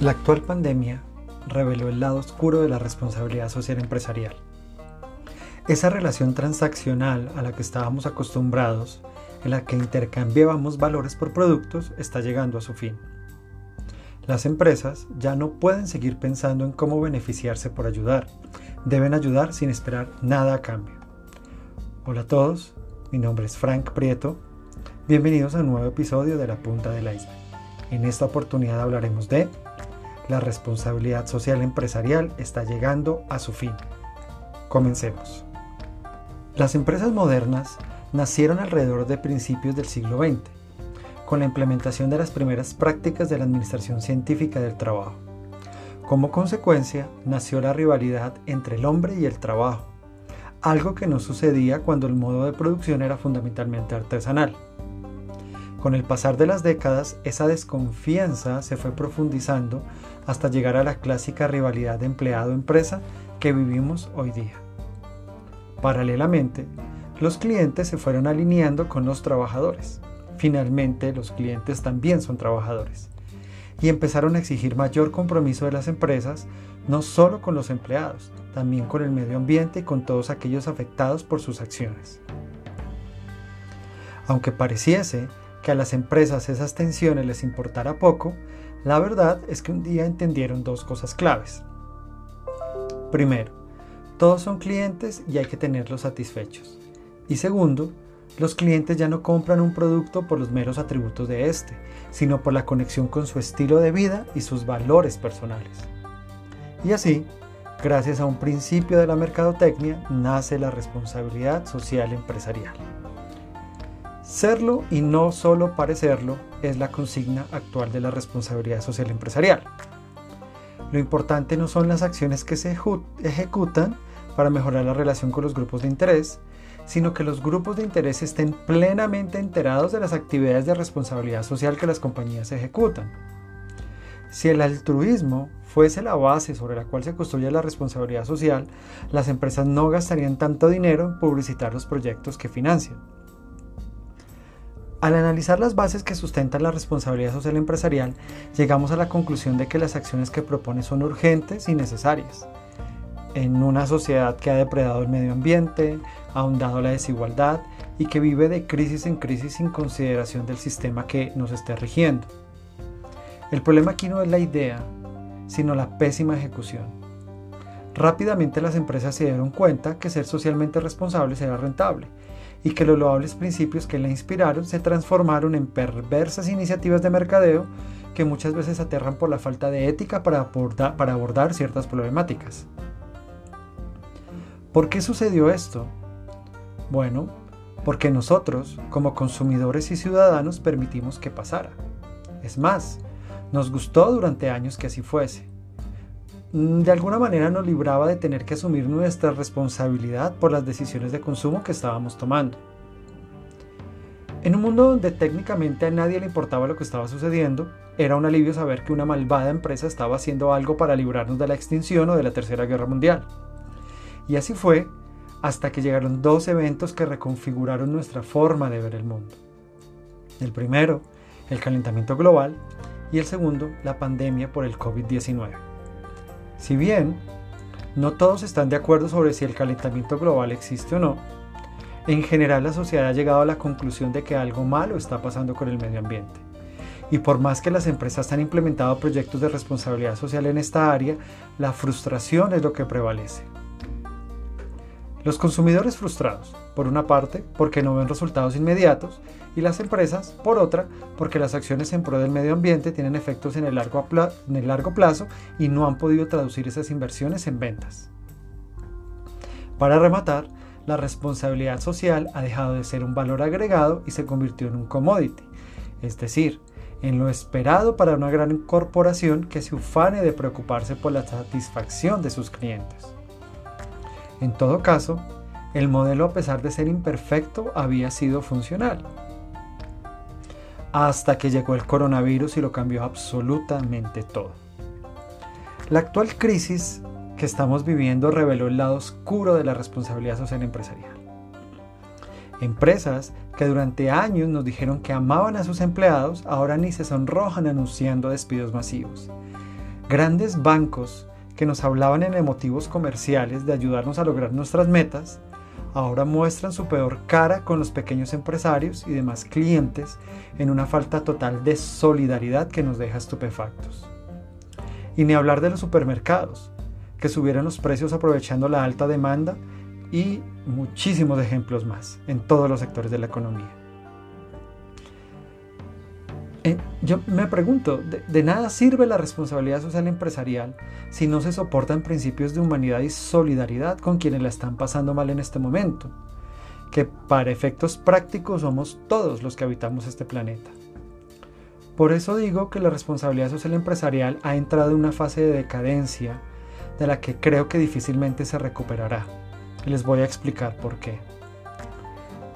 La actual pandemia reveló el lado oscuro de la responsabilidad social empresarial. Esa relación transaccional a la que estábamos acostumbrados, en la que intercambiábamos valores por productos, está llegando a su fin. Las empresas ya no pueden seguir pensando en cómo beneficiarse por ayudar. Deben ayudar sin esperar nada a cambio. Hola a todos, mi nombre es Frank Prieto. Bienvenidos a un nuevo episodio de La Punta del Iceberg. En esta oportunidad hablaremos de la responsabilidad social empresarial está llegando a su fin. Comencemos. Las empresas modernas nacieron alrededor de principios del siglo XX, con la implementación de las primeras prácticas de la administración científica del trabajo. Como consecuencia, nació la rivalidad entre el hombre y el trabajo, algo que no sucedía cuando el modo de producción era fundamentalmente artesanal. Con el pasar de las décadas, esa desconfianza se fue profundizando hasta llegar a la clásica rivalidad de empleado-empresa que vivimos hoy día. Paralelamente, los clientes se fueron alineando con los trabajadores. Finalmente, los clientes también son trabajadores. Y empezaron a exigir mayor compromiso de las empresas, no solo con los empleados, también con el medio ambiente y con todos aquellos afectados por sus acciones. Aunque pareciese que a las empresas esas tensiones les importara poco, la verdad es que un día entendieron dos cosas claves. Primero, todos son clientes y hay que tenerlos satisfechos. Y segundo, los clientes ya no compran un producto por los meros atributos de este, sino por la conexión con su estilo de vida y sus valores personales. Y así, gracias a un principio de la mercadotecnia, nace la responsabilidad social empresarial. Serlo y no solo parecerlo es la consigna actual de la responsabilidad social empresarial. Lo importante no son las acciones que se ejecutan para mejorar la relación con los grupos de interés, sino que los grupos de interés estén plenamente enterados de las actividades de responsabilidad social que las compañías ejecutan. Si el altruismo fuese la base sobre la cual se construye la responsabilidad social, las empresas no gastarían tanto dinero en publicitar los proyectos que financian. Al analizar las bases que sustentan la responsabilidad social empresarial, llegamos a la conclusión de que las acciones que propone son urgentes y necesarias. En una sociedad que ha depredado el medio ambiente, ahondado la desigualdad y que vive de crisis en crisis sin consideración del sistema que nos esté rigiendo. El problema aquí no es la idea, sino la pésima ejecución. Rápidamente las empresas se dieron cuenta que ser socialmente responsables era rentable y que los loables principios que la inspiraron se transformaron en perversas iniciativas de mercadeo que muchas veces aterran por la falta de ética para abordar, para abordar ciertas problemáticas. ¿Por qué sucedió esto? Bueno, porque nosotros, como consumidores y ciudadanos, permitimos que pasara. Es más, nos gustó durante años que así fuese. Mm, de alguna manera nos libraba de tener que asumir nuestra responsabilidad por las decisiones de consumo que estábamos tomando. En un mundo donde técnicamente a nadie le importaba lo que estaba sucediendo, era un alivio saber que una malvada empresa estaba haciendo algo para librarnos de la extinción o de la Tercera Guerra Mundial. Y así fue hasta que llegaron dos eventos que reconfiguraron nuestra forma de ver el mundo. El primero, el calentamiento global, y el segundo, la pandemia por el COVID-19. Si bien no todos están de acuerdo sobre si el calentamiento global existe o no, en general la sociedad ha llegado a la conclusión de que algo malo está pasando con el medio ambiente. Y por más que las empresas han implementado proyectos de responsabilidad social en esta área, la frustración es lo que prevalece. Los consumidores frustrados, por una parte, porque no ven resultados inmediatos, y las empresas, por otra, porque las acciones en pro del medio ambiente tienen efectos en el largo, plazo y no han podido traducir esas inversiones en ventas. Para rematar, la responsabilidad social ha dejado de ser un valor agregado y se convirtió en un commodity, es decir, en lo esperado para una gran corporación que se ufane de preocuparse por la satisfacción de sus clientes. En todo caso, el modelo a pesar de ser imperfecto había sido funcional. Hasta que llegó el coronavirus y lo cambió absolutamente todo. La actual crisis que estamos viviendo reveló el lado oscuro de la responsabilidad social empresarial. Empresas que durante años nos dijeron que amaban a sus empleados ahora ni se sonrojan anunciando despidos masivos. Grandes bancos que nos hablaban en emotivos comerciales de ayudarnos a lograr nuestras metas, ahora muestran su peor cara con los pequeños empresarios y demás clientes en una falta total de solidaridad que nos deja estupefactos. Y ni hablar de los supermercados, que subieron los precios aprovechando la alta demanda y muchísimos ejemplos más en todos los sectores de la economía. Eh, yo me pregunto, de, de, nada sirve la responsabilidad social empresarial si no se soportan principios de humanidad y solidaridad con quienes la están pasando mal en este momento, que para efectos prácticos somos todos los que habitamos este planeta. Por eso digo que la responsabilidad social empresarial ha entrado en una fase de decadencia de la que creo que difícilmente se recuperará. Les voy a explicar por qué.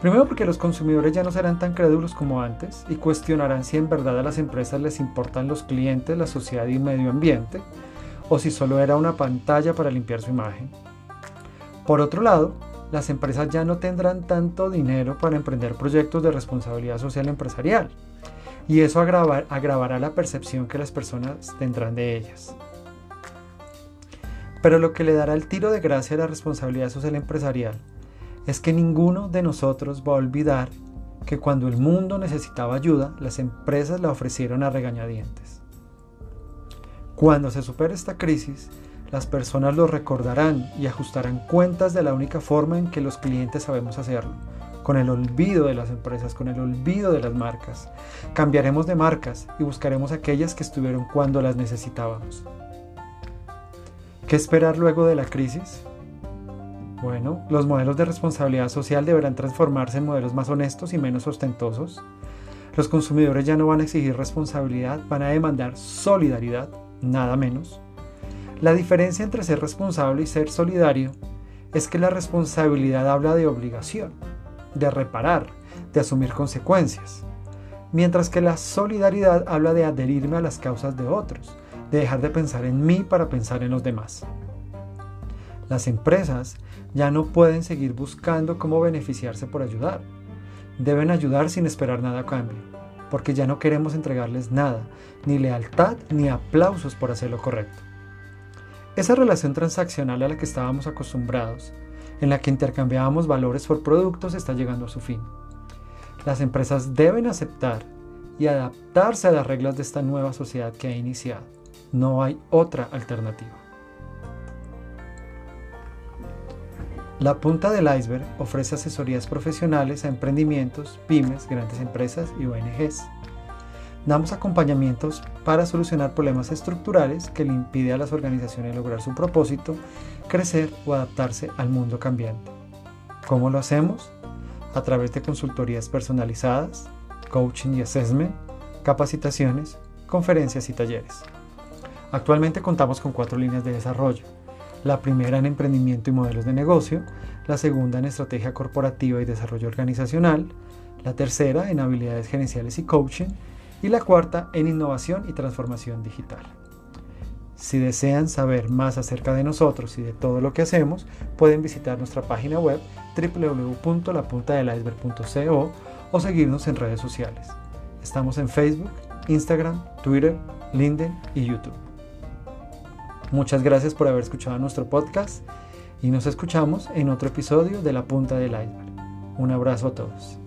Primero porque los consumidores ya no serán tan crédulos como antes y cuestionarán si en verdad a las empresas les importan los clientes, la sociedad y medio ambiente, o si solo era una pantalla para limpiar su imagen. Por otro lado, las empresas ya no tendrán tanto dinero para emprender proyectos de responsabilidad social empresarial, y eso agravará la percepción que las personas tendrán de ellas. Pero lo que le dará el tiro de gracia a la responsabilidad social empresarial es que ninguno de nosotros va a olvidar que cuando el mundo necesitaba ayuda, las empresas la ofrecieron a regañadientes. Cuando se supere esta crisis, las personas lo recordarán y ajustarán cuentas de la única forma en que los clientes sabemos hacerlo, con el olvido de las empresas, con el olvido de las marcas. Cambiaremos de marcas y buscaremos aquellas que estuvieron cuando las necesitábamos. ¿Qué esperar luego de la crisis? Bueno, los modelos de responsabilidad social deberán transformarse en modelos más honestos y menos ostentosos. Los consumidores ya no van a exigir responsabilidad, van a demandar solidaridad, nada menos. La diferencia entre ser responsable y ser solidario es que la responsabilidad habla de obligación, de reparar, de asumir consecuencias, mientras que la solidaridad habla de adherirme a las causas de otros, de dejar de pensar en mí para pensar en los demás. Las empresas ya no pueden seguir buscando cómo beneficiarse por ayudar. Deben ayudar sin esperar nada a cambio, porque ya no queremos entregarles nada, ni lealtad ni aplausos por hacer lo correcto. Esa relación transaccional a la que estábamos acostumbrados, en la que intercambiábamos valores por productos, está llegando a su fin. Las empresas deben aceptar y adaptarse a las reglas de esta nueva sociedad que ha iniciado. No hay otra alternativa. La punta del iceberg ofrece asesorías profesionales a emprendimientos, pymes, grandes empresas y ONGs. Damos acompañamientos para solucionar problemas estructurales que le impiden a las organizaciones lograr su propósito, crecer o adaptarse al mundo cambiante. ¿Cómo lo hacemos? A través de consultorías personalizadas, coaching y assessment, capacitaciones, conferencias y talleres. Actualmente contamos con cuatro líneas de desarrollo. La primera en emprendimiento y modelos de negocio, la segunda en estrategia corporativa y desarrollo organizacional, la tercera en habilidades gerenciales y coaching y la cuarta en innovación y transformación digital. Si desean saber más acerca de nosotros y de todo lo que hacemos, pueden visitar nuestra página web www.lapuntadeliceberg.co o seguirnos en redes sociales. Estamos en Facebook, Instagram, Twitter, LinkedIn y YouTube. Muchas gracias por haber escuchado nuestro podcast y nos escuchamos en otro episodio de La Punta del Iceberg. Un abrazo a todos.